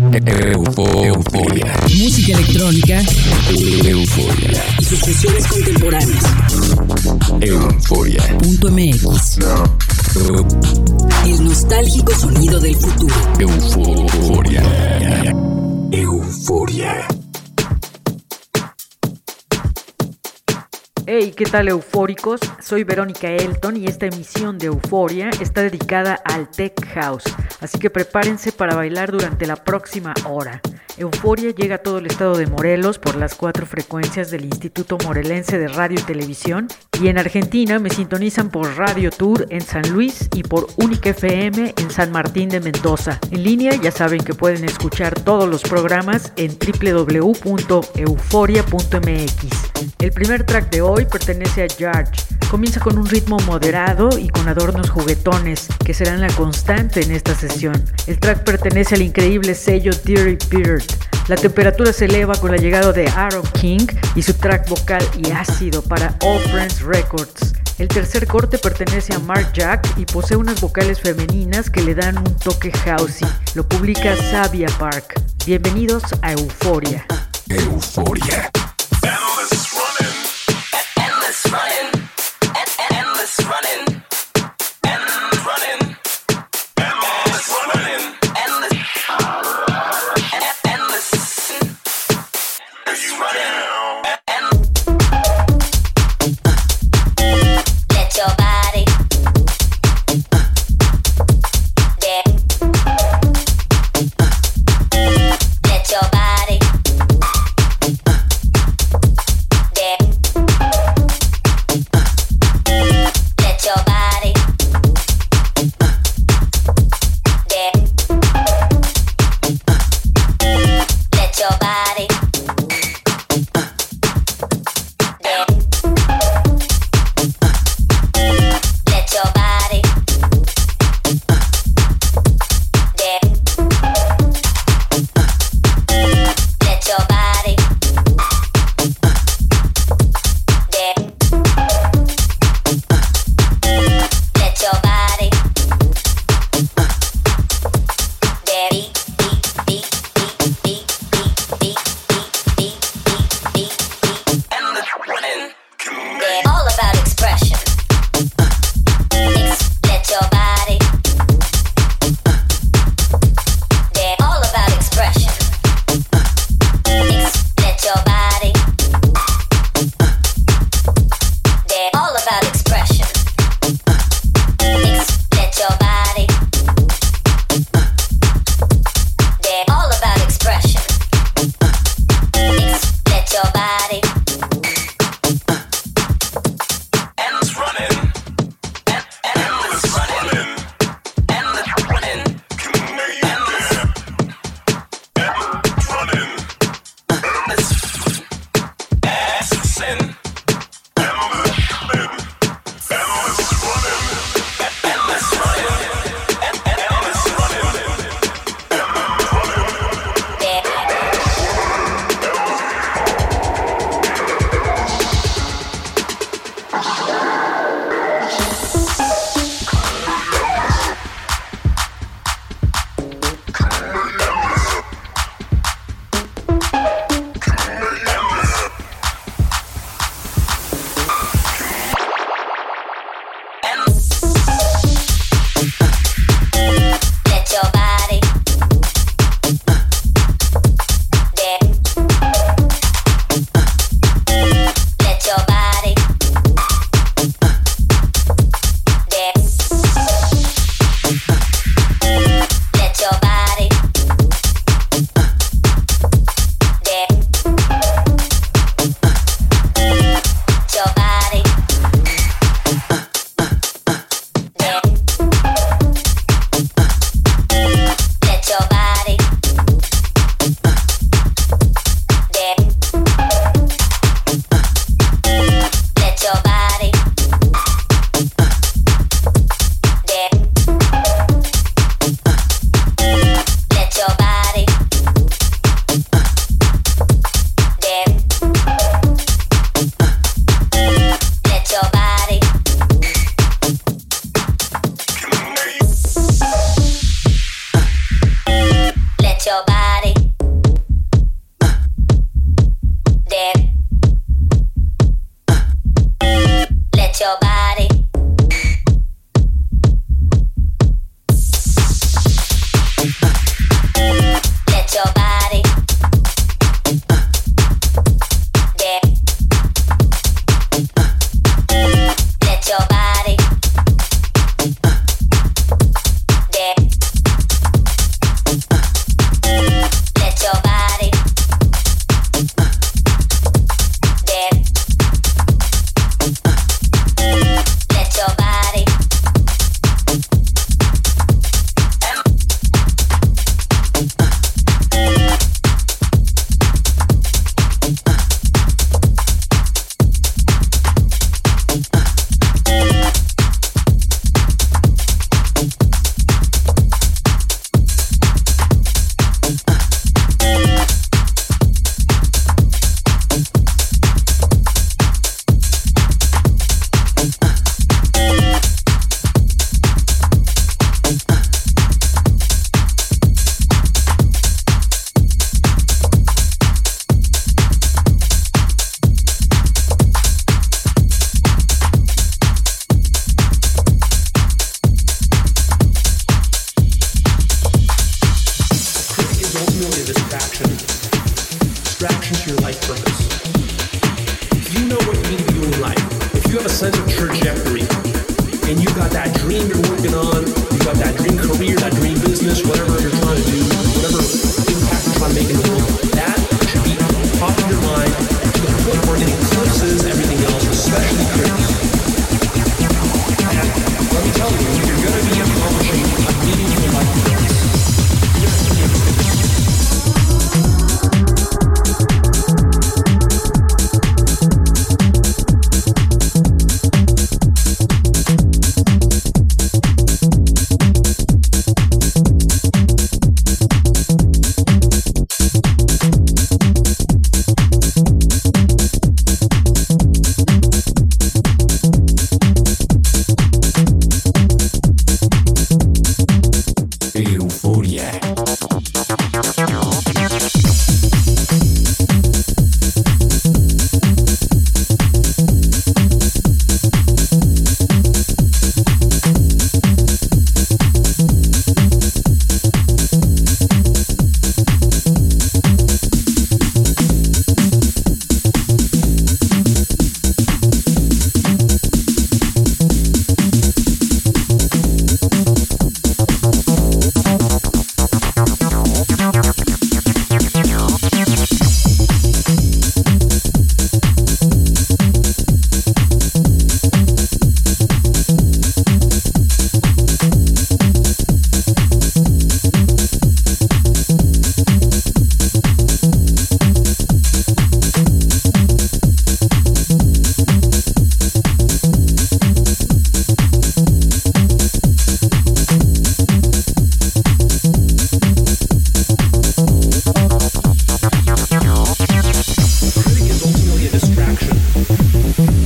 Euforia. Música electrónica. Euforia. Y sus fusiones contemporáneas. Euforia. Punto MX. El nostálgico sonido del futuro. Euforia. Euforia. Hey, ¿qué tal eufóricos? Soy Verónica Elton y esta emisión de Euforia está dedicada al Tech House, así que prepárense para bailar durante la próxima hora. Euforia llega a todo el estado de Morelos por las cuatro frecuencias del Instituto Morelense de Radio y Televisión y en Argentina me sintonizan por Radio Tour en San Luis y por Única FM en San Martín de Mendoza. En línea ya saben que pueden escuchar todos los programas en www.euforia.mx. El primer track de hoy pertenece a George. Comienza con un ritmo moderado y con adornos juguetones que serán la constante en esta sesión. El track pertenece al increíble sello Deary Beard. La temperatura se eleva con la llegada de Aaron King y su track vocal y ácido para All Friends Records. El tercer corte pertenece a Mark Jack y posee unas vocales femeninas que le dan un toque housey. Lo publica Sabia Park. Bienvenidos a Euforia. Euforia. running.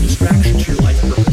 Distractions your life purpose.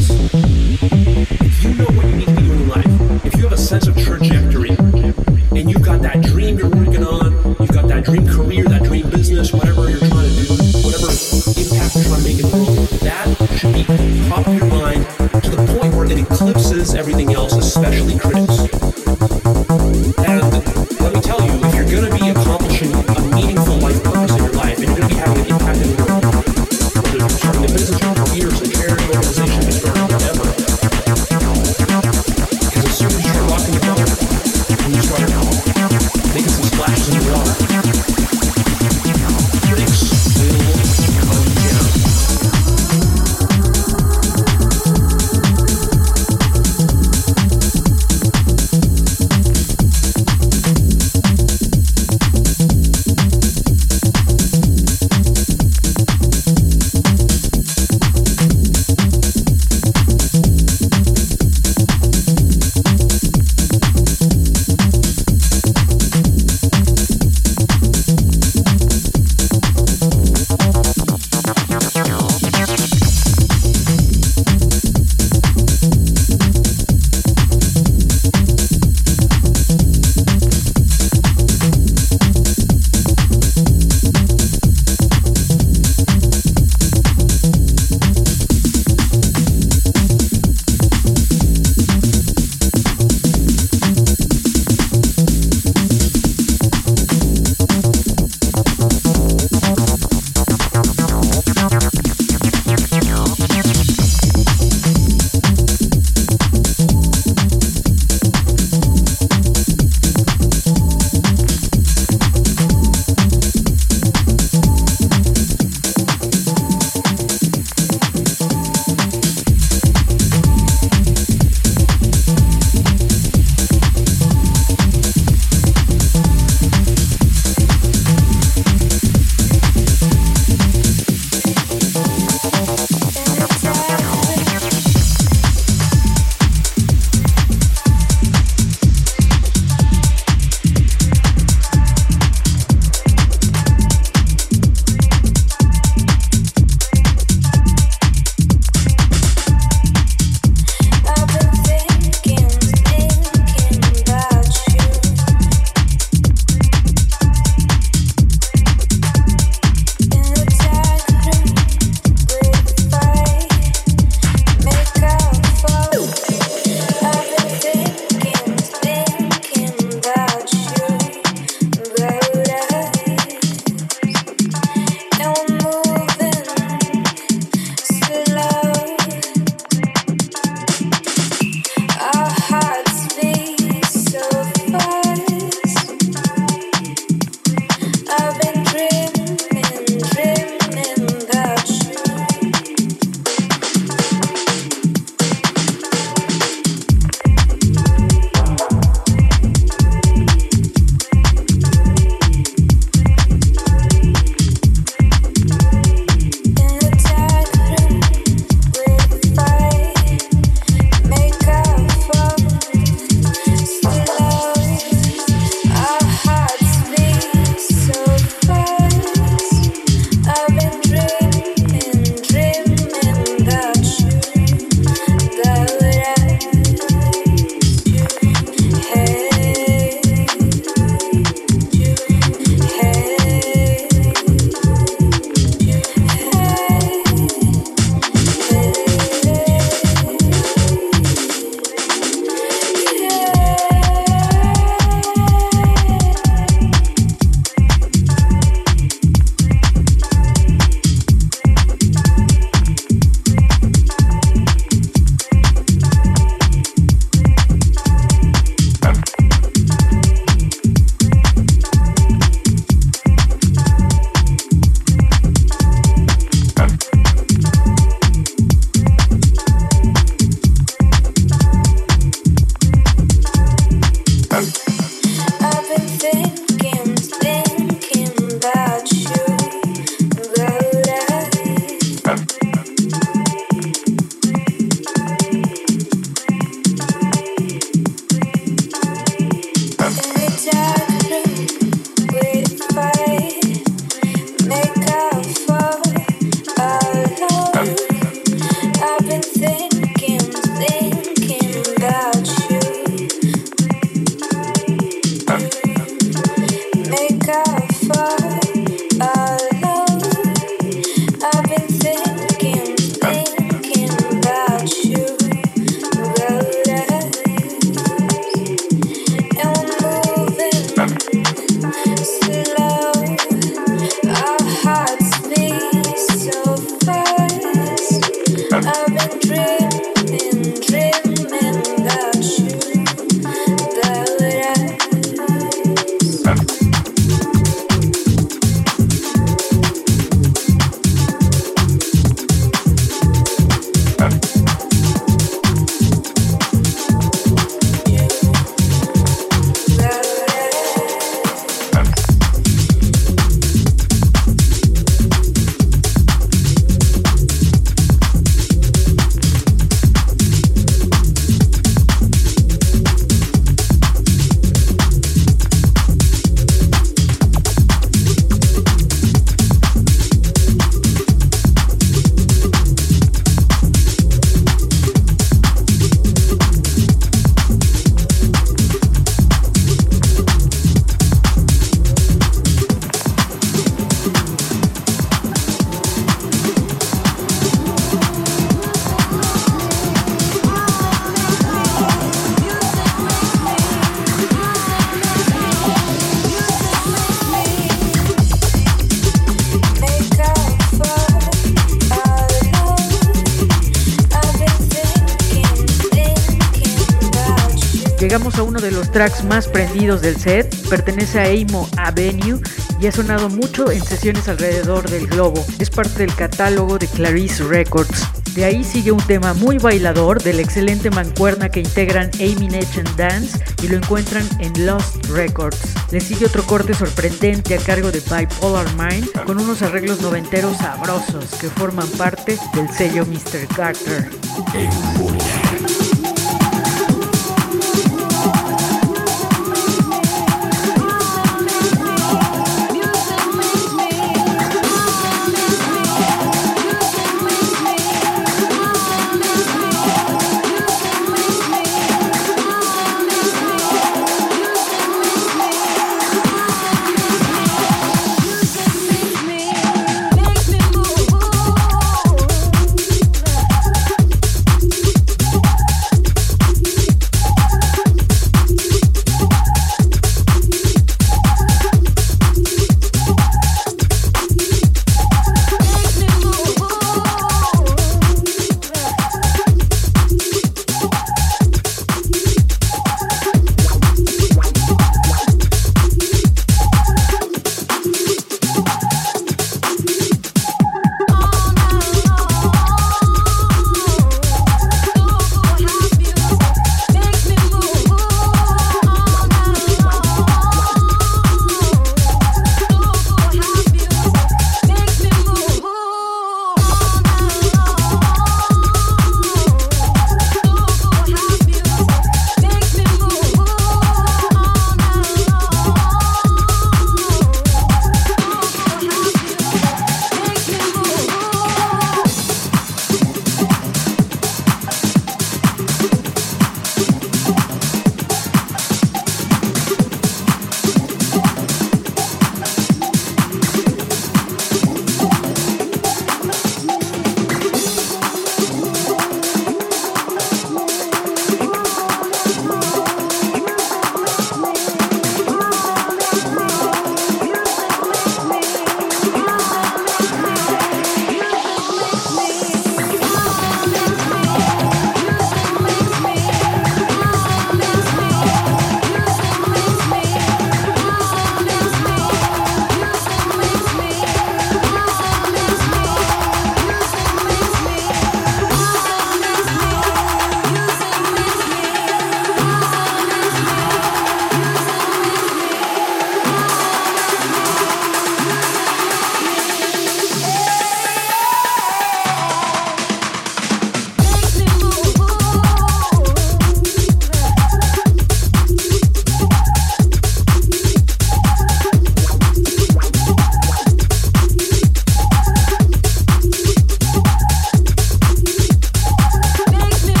Más prendidos del set, pertenece a Amo Avenue y ha sonado mucho en sesiones alrededor del globo. Es parte del catálogo de Clarice Records. De ahí sigue un tema muy bailador de la excelente mancuerna que integran Amy Nation Dance y lo encuentran en Lost Records. Le sigue otro corte sorprendente a cargo de Bipolar Mind con unos arreglos noventeros sabrosos que forman parte del sello Mr. Carter.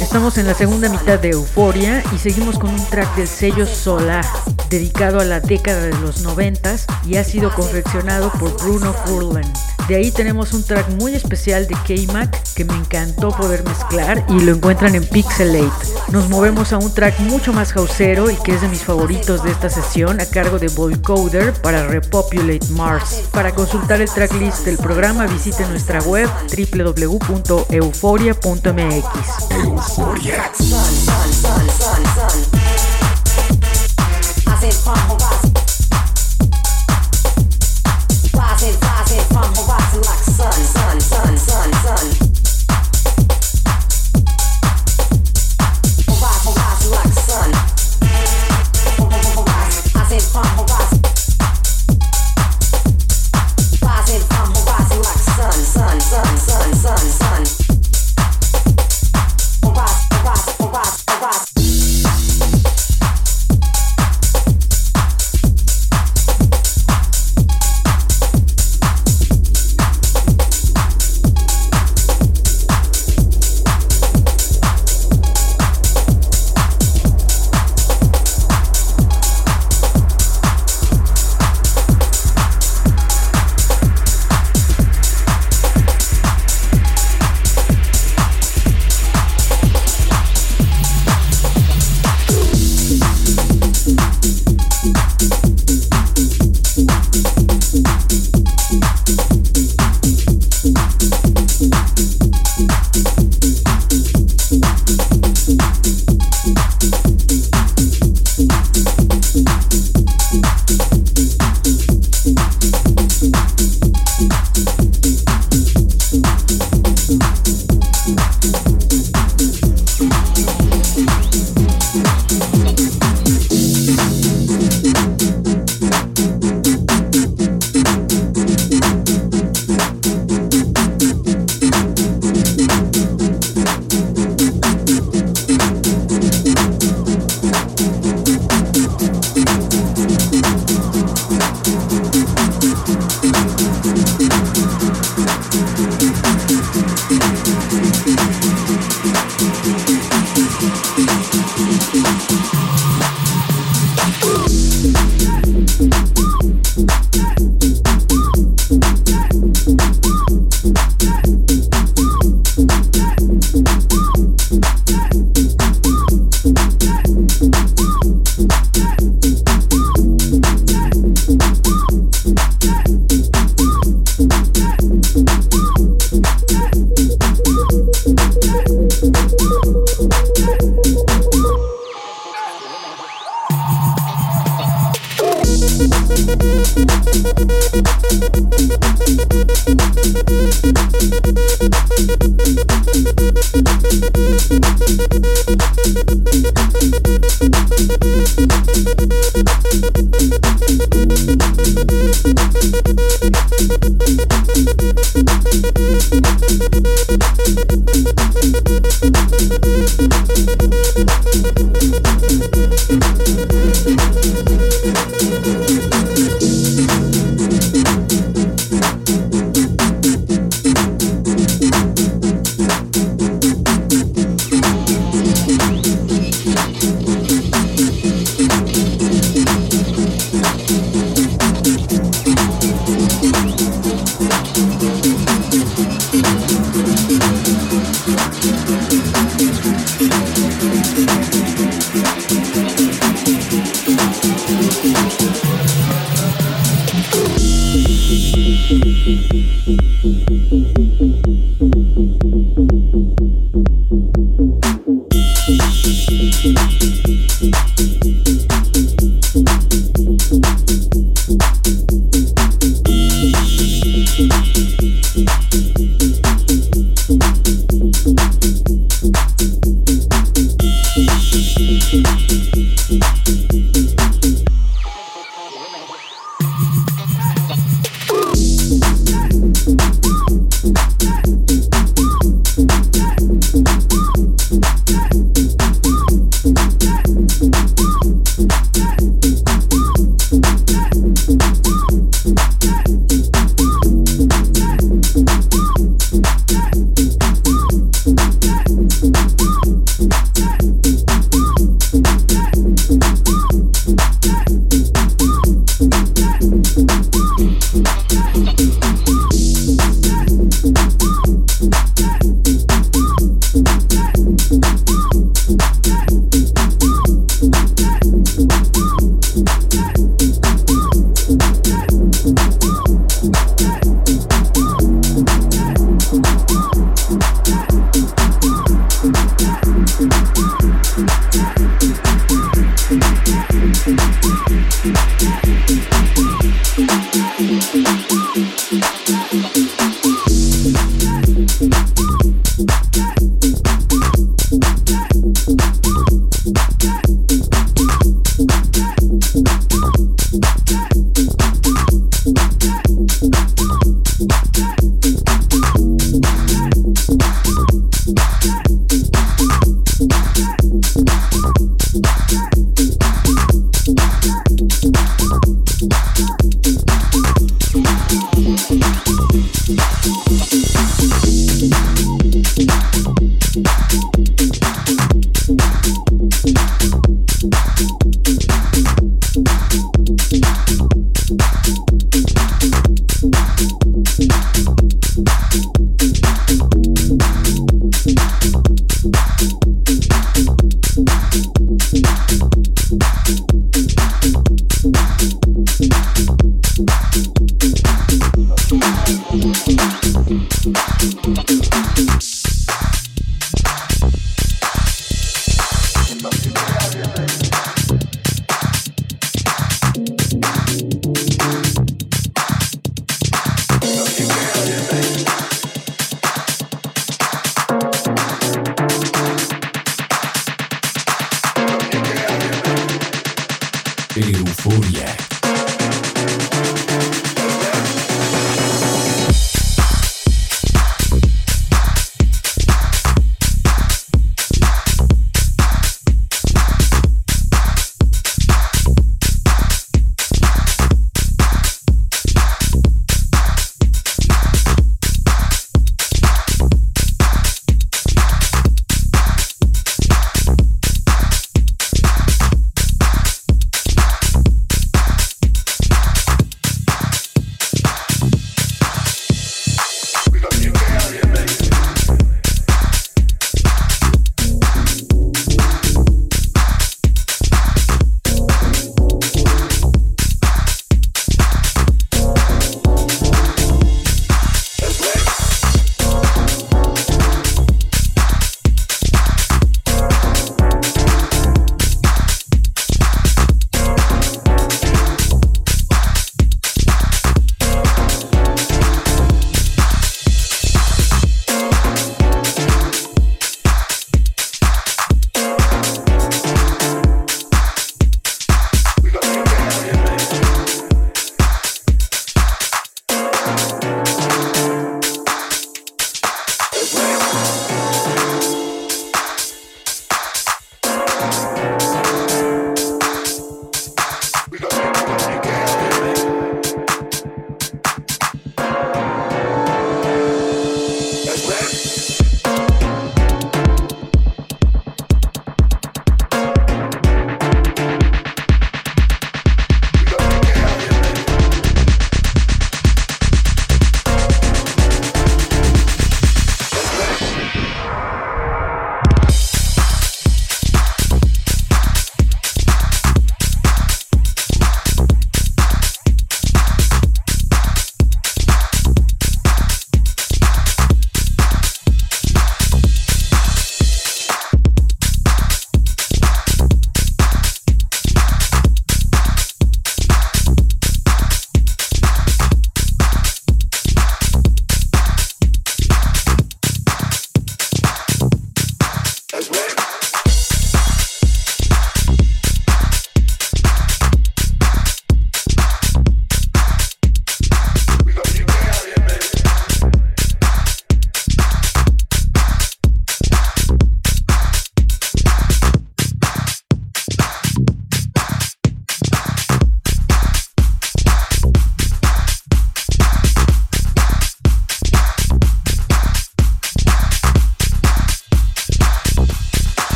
Estamos en la segunda mitad de Euforia y seguimos con un track del sello Solar, dedicado a la década de los noventas y ha sido confeccionado por Bruno Furlan. De ahí tenemos un track muy especial de K-Mac que me encantó poder mezclar y lo encuentran en Pixelate. Nos movemos a un track mucho más houseero y que es de mis favoritos de esta sesión a cargo de Volcoder para Repopulate Mars. Para consultar el tracklist del programa visite nuestra web www.euforia.mx. Euforia.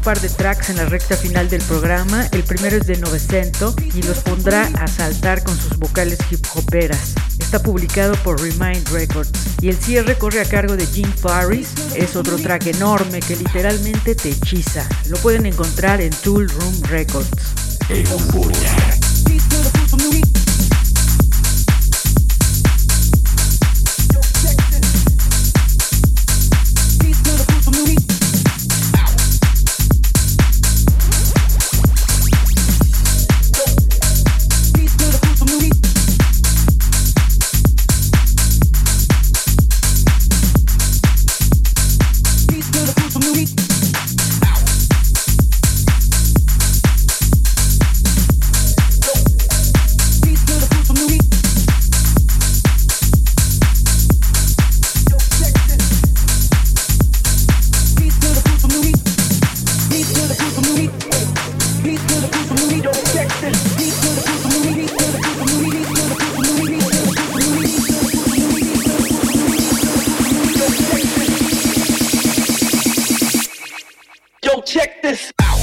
Par de tracks en la recta final del programa. El primero es de Novecento y los pondrá a saltar con sus vocales hip hoperas. Está publicado por Remind Records y el cierre corre a cargo de Jim Farris. Es otro track enorme que literalmente te hechiza. Lo pueden encontrar en Tool Room Records. Go check this out.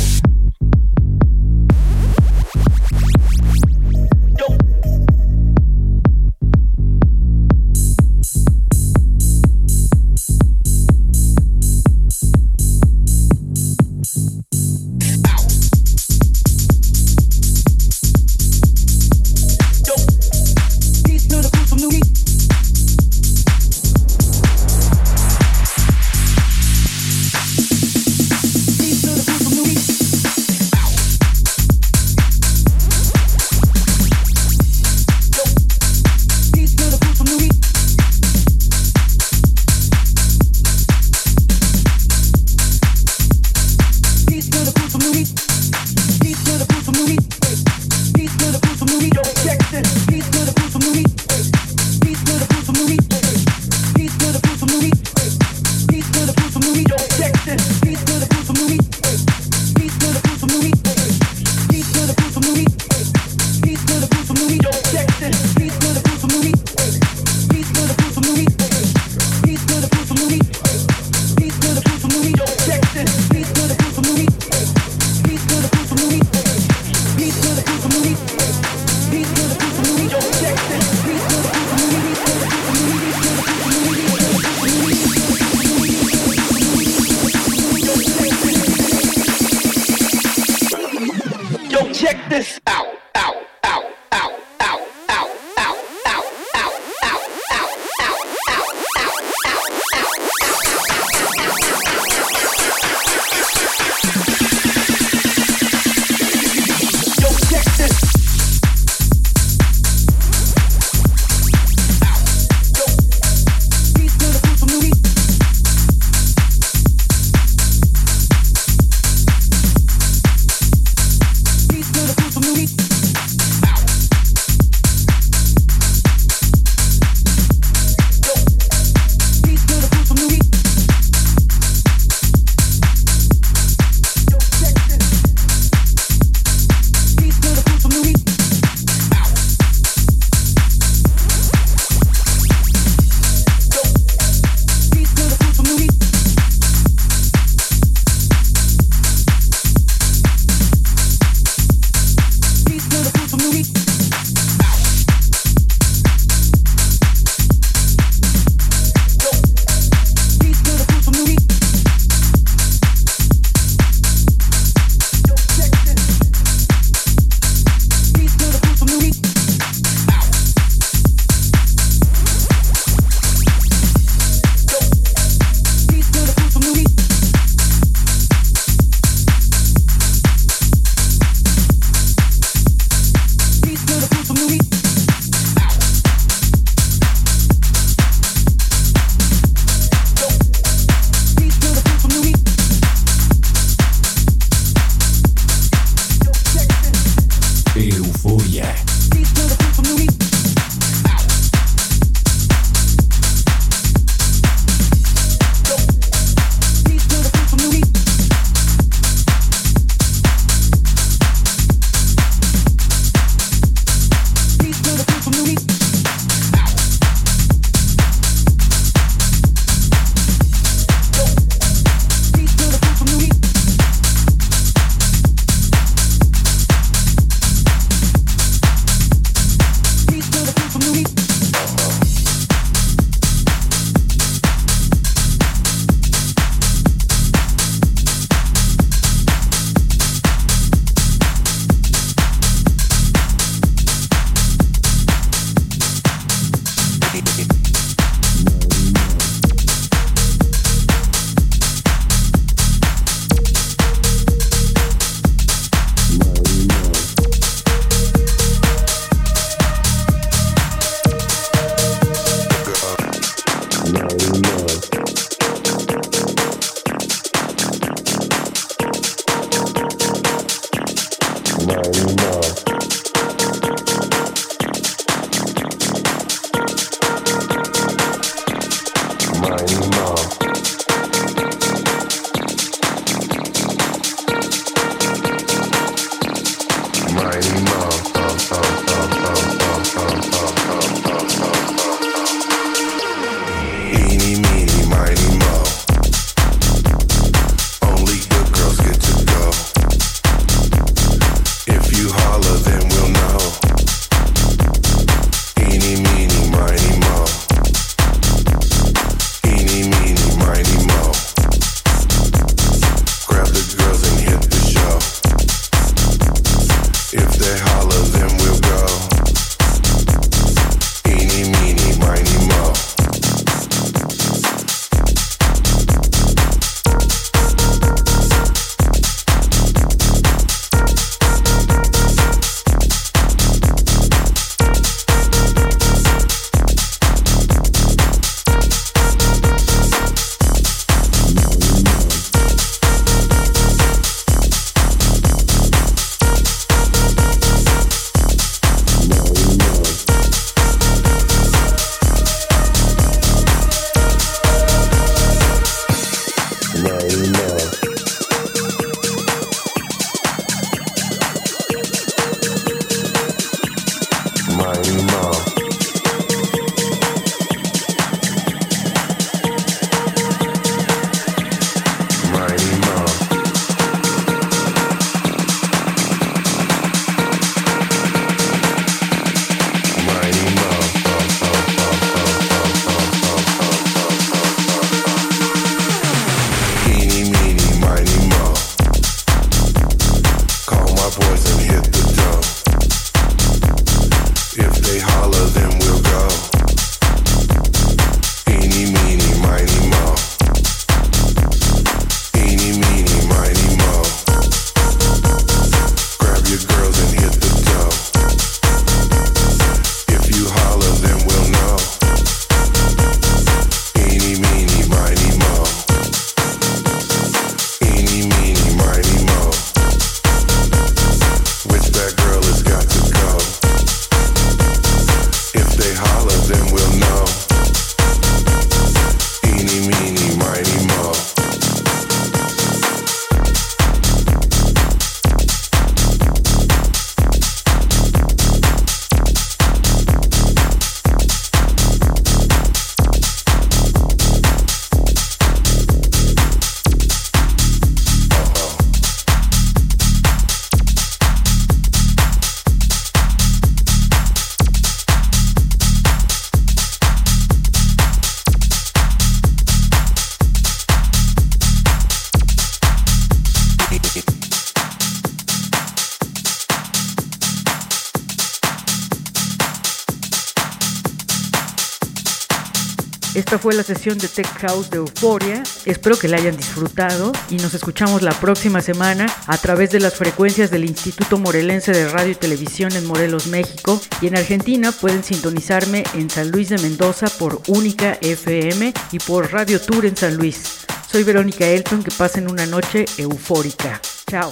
Fue la sesión de Tech House de Euforia. Espero que la hayan disfrutado y nos escuchamos la próxima semana a través de las frecuencias del Instituto Morelense de Radio y Televisión en Morelos, México. Y en Argentina pueden sintonizarme en San Luis de Mendoza por Única FM y por Radio Tour en San Luis. Soy Verónica Elton, que pasen una noche eufórica. Chao.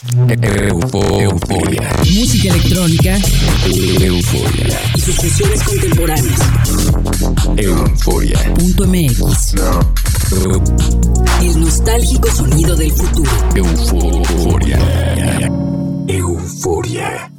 Euforia. Música electrónica. Euforia. Y sus contemporáneas. Euforia.mx. El nostálgico sonido del futuro. Euforia. Euforia.